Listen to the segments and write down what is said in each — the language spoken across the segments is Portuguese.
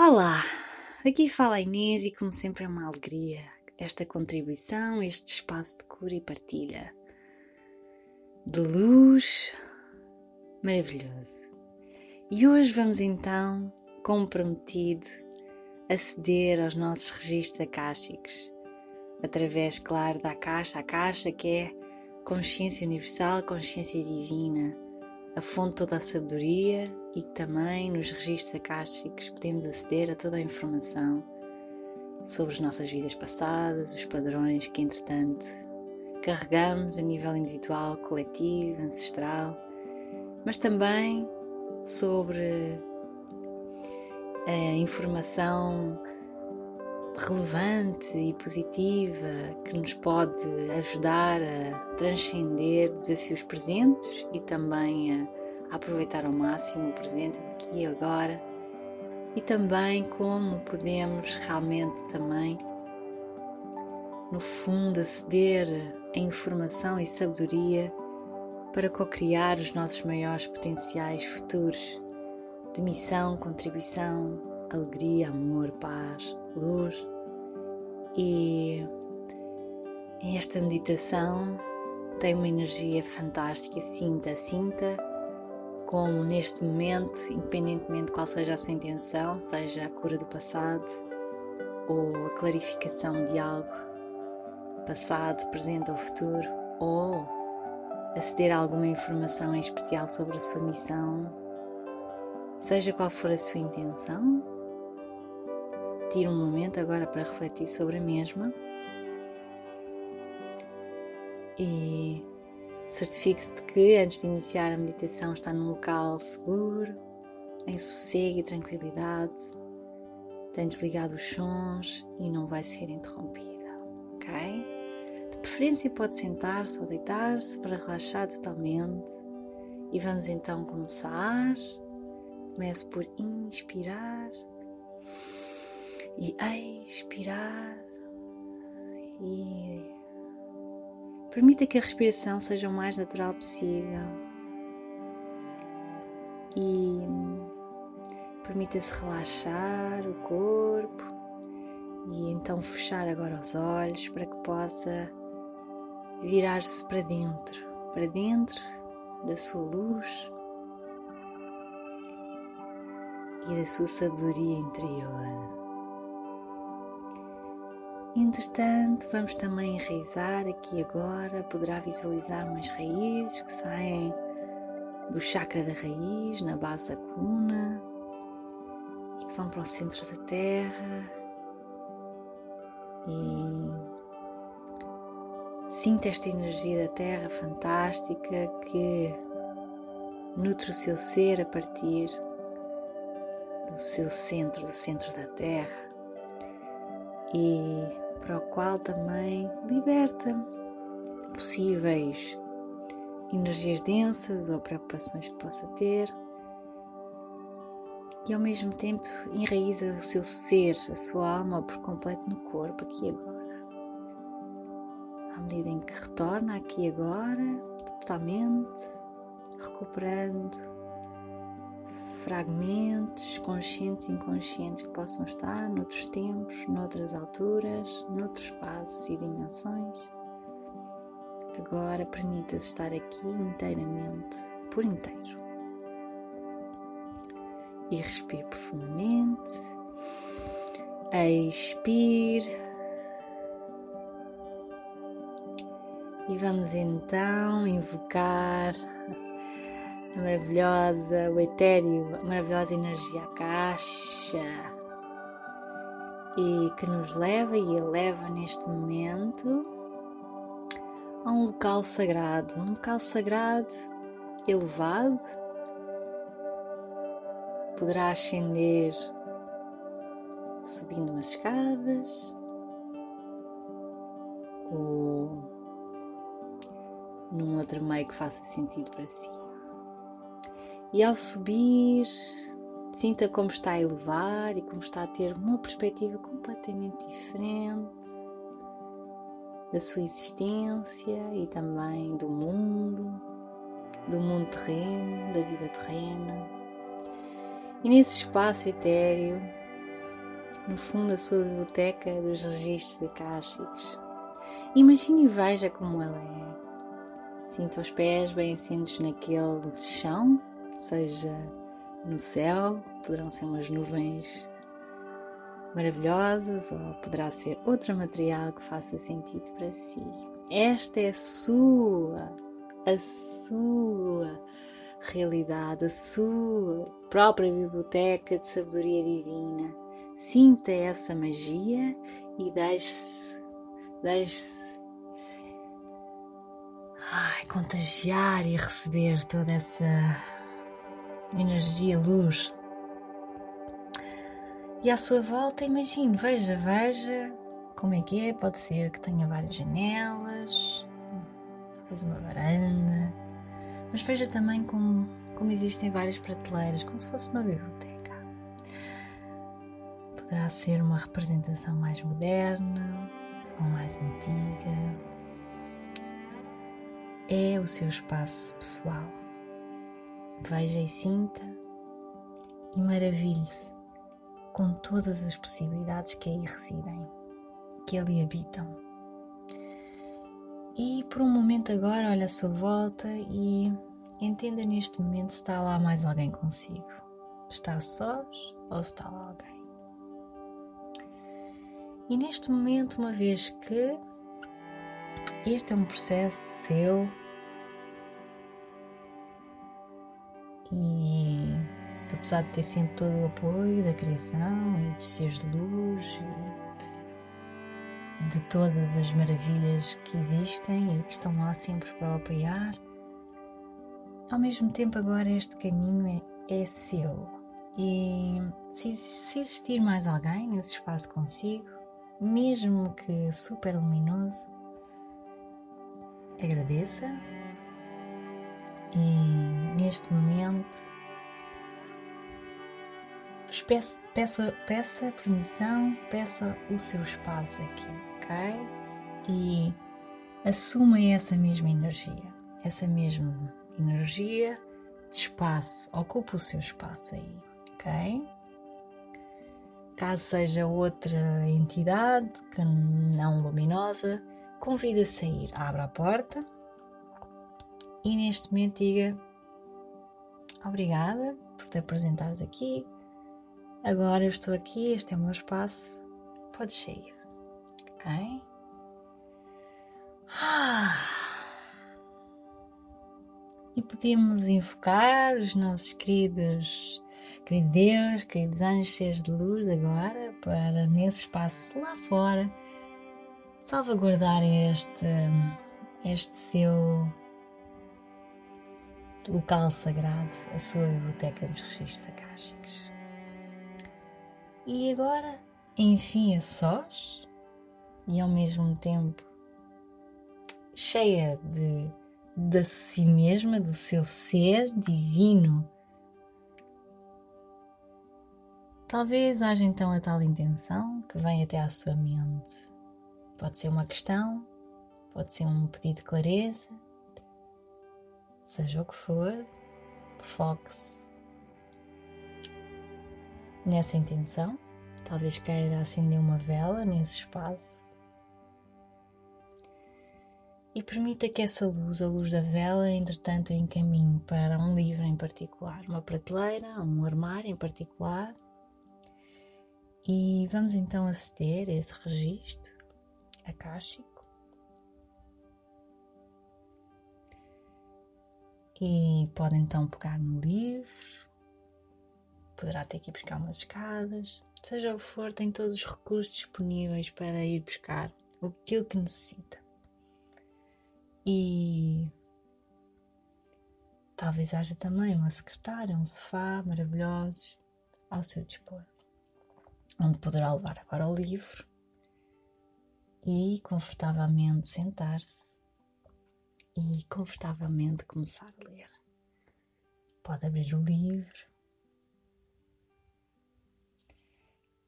Olá, aqui fala a Inês e como sempre é uma alegria esta contribuição, este espaço de cura e partilha de luz maravilhoso. E hoje vamos então, como prometido, aceder aos nossos registros acásticos, através, claro, da caixa, a caixa que é consciência universal, consciência divina, a fonte toda a sabedoria e que também nos registros acásticos podemos aceder a toda a informação sobre as nossas vidas passadas, os padrões que entretanto carregamos a nível individual, coletivo, ancestral, mas também sobre a informação relevante e positiva que nos pode ajudar a transcender desafios presentes e também a aproveitar ao máximo o presente aqui e agora e também como podemos realmente também no fundo aceder a informação e sabedoria para co-criar os nossos maiores potenciais futuros de missão, contribuição, alegria, amor, paz, luz. E esta meditação tem uma energia fantástica. Sinta, sinta como neste momento, independentemente de qual seja a sua intenção, seja a cura do passado ou a clarificação de algo passado, presente ou futuro, ou aceder a alguma informação em especial sobre a sua missão, seja qual for a sua intenção, Tire um momento agora para refletir sobre a mesma e certifique-se de que antes de iniciar a meditação está num local seguro, em sossego e tranquilidade, tem desligado os sons e não vai ser interrompida, ok? De preferência pode sentar-se ou deitar-se para relaxar totalmente e vamos então começar. Comece por inspirar e expirar e permita que a respiração seja o mais natural possível e permita-se relaxar o corpo e então fechar agora os olhos para que possa virar-se para dentro, para dentro da sua luz e da sua sabedoria interior. Entretanto, vamos também enraizar aqui agora. Poderá visualizar umas raízes que saem do chakra da raiz, na base da coluna, e que vão para o centro da terra. E sinta esta energia da terra fantástica que nutre o seu ser a partir do seu centro, do centro da terra e para o qual também liberta possíveis energias densas ou preocupações que possa ter e ao mesmo tempo enraiza o seu ser, a sua alma por completo no corpo, aqui e agora. À medida em que retorna aqui e agora, totalmente, recuperando fragmentos conscientes e inconscientes que possam estar noutros tempos, noutras alturas, noutros espaços e dimensões. Agora permita-se estar aqui inteiramente, por inteiro. E respire profundamente. Expire. E vamos então invocar a maravilhosa, o etéreo, a maravilhosa energia caixa e que nos leva e eleva neste momento a um local sagrado, um local sagrado elevado. Poderá ascender subindo umas escadas ou num outro meio que faça sentido para si. E ao subir, sinta como está a elevar e como está a ter uma perspectiva completamente diferente da sua existência e também do mundo, do mundo terreno, da vida terrena. E nesse espaço etéreo, no fundo, a sua biblioteca dos registros acásticos. Imagine e veja como ela é. Sinta os pés bem assentos naquele chão, seja no céu, poderão ser umas nuvens maravilhosas ou poderá ser outro material que faça sentido para si. Esta é a sua, a sua realidade, a sua própria biblioteca de sabedoria divina. Sinta essa magia e deixe-se, deixe-se contagiar e receber toda essa energia, luz. E à sua volta, imagine, veja, veja como é que é. Pode ser que tenha várias janelas, talvez uma varanda, mas veja também como, como existem várias prateleiras, como se fosse uma biblioteca. Poderá ser uma representação mais moderna ou mais antiga. É o seu espaço pessoal. Veja e sinta e maravilhe-se com todas as possibilidades que aí residem, que ali habitam. E por um momento agora olha à sua volta e entenda neste momento se está lá mais alguém consigo. Está sós ou está lá alguém? E neste momento, uma vez que este é um processo seu e apesar de ter sempre todo o apoio da criação e dos seres de luz de todas as maravilhas que existem e que estão lá sempre para o apoiar. Ao mesmo tempo, agora este caminho é, é seu. E se, se existir mais alguém nesse espaço consigo, mesmo que super luminoso, agradeça e neste momento peça, peça, peça permissão, peça o seu espaço aqui ok? E assuma essa mesma energia, essa mesma energia de espaço, ocupa o seu espaço aí, ok? Caso seja outra entidade que não luminosa, convida a sair, abra a porta e neste momento diga obrigada por te apresentares aqui. Agora eu estou aqui, este é o meu espaço, podes sair ok? Ah. E podemos invocar os nossos queridos, queridos Deus, queridos anjos, seres de luz agora, para nesse espaço lá fora salvaguardarem este, este seu local sagrado, a sua biblioteca dos registros acásticos. E agora, enfim, a sós, e ao mesmo tempo cheia de, de si mesma, do seu ser divino. Talvez haja então a tal intenção que vem até à sua mente. Pode ser uma questão, pode ser um pedido de clareza, seja o que for, foque-se nessa intenção. Talvez queira acender uma vela nesse espaço e permita que essa luz, a luz da vela, entretanto, encaminhe para um livro em particular, uma prateleira, um armário em particular. E vamos então aceder a esse registro acástico. E pode então pegar no livro, poderá ter que ir buscar umas escadas, seja o que for, tem todos os recursos disponíveis para ir buscar aquilo que necessita. E talvez haja também uma secretária, um sofá maravilhosos ao seu dispor, onde poderá levar agora o livro e confortavelmente sentar-se e confortavelmente começar a ler. Pode abrir o livro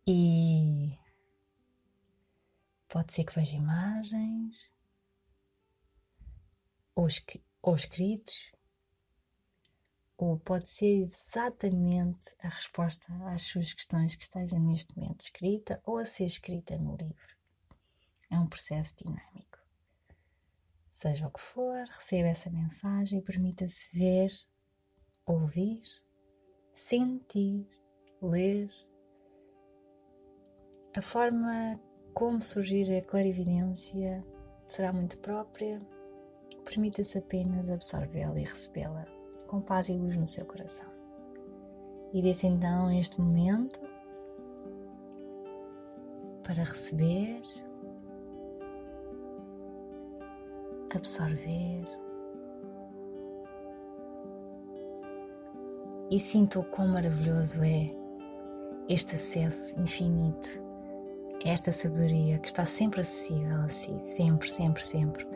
e pode ser que veja imagens ou, escritos, ou pode ser exatamente a resposta às suas questões que esteja neste momento escrita ou a ser escrita no livro. É um processo dinâmico. Seja o que for, receba essa mensagem e permita-se ver, ouvir, sentir, ler. A forma como surgir a clarividência será muito própria. Permita-se apenas absorvê-la e recebê-la com paz e luz no seu coração. E desse então este momento para receber, absorver e sinta o quão maravilhoso é este acesso infinito, esta sabedoria que está sempre acessível a si, sempre, sempre, sempre,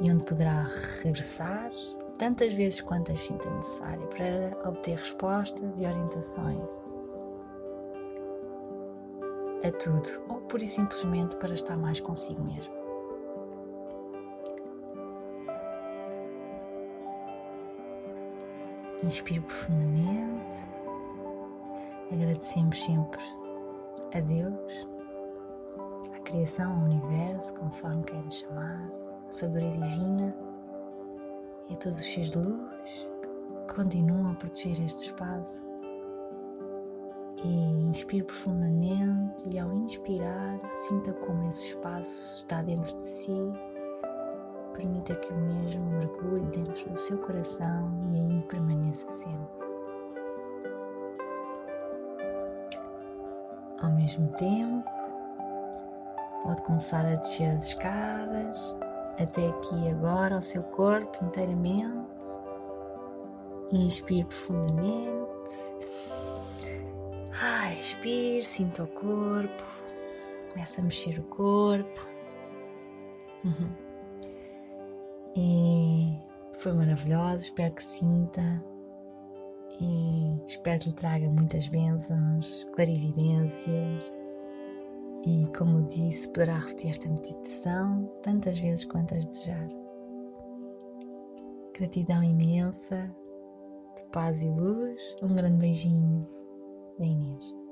e onde poderá regressar tantas vezes quantas sinta necessário para obter respostas e orientações a tudo, ou pura e simplesmente para estar mais consigo mesmo. Inspire profundamente, agradecemos sempre a Deus, à criação, ao universo, conforme queiram chamar, a sabedoria divina e a todos os seus de luz que continuam a proteger este espaço. E inspire profundamente e ao inspirar, sinta como esse espaço está dentro de si. Permita que o mesmo mergulhe dentro do seu coração e aí permaneça sempre. Ao mesmo tempo, pode começar a descer as escadas, até aqui agora ao seu corpo inteiramente. Inspire profundamente. Ai, expire, sinta o corpo. Começa a mexer o corpo. Uhum. E foi maravilhoso, espero que sinta. E espero que lhe traga muitas bênçãos, clarividências e, como disse, poderá repetir esta meditação tantas vezes quantas desejar. Gratidão imensa, de paz e luz. Um grande beijinho da Inês.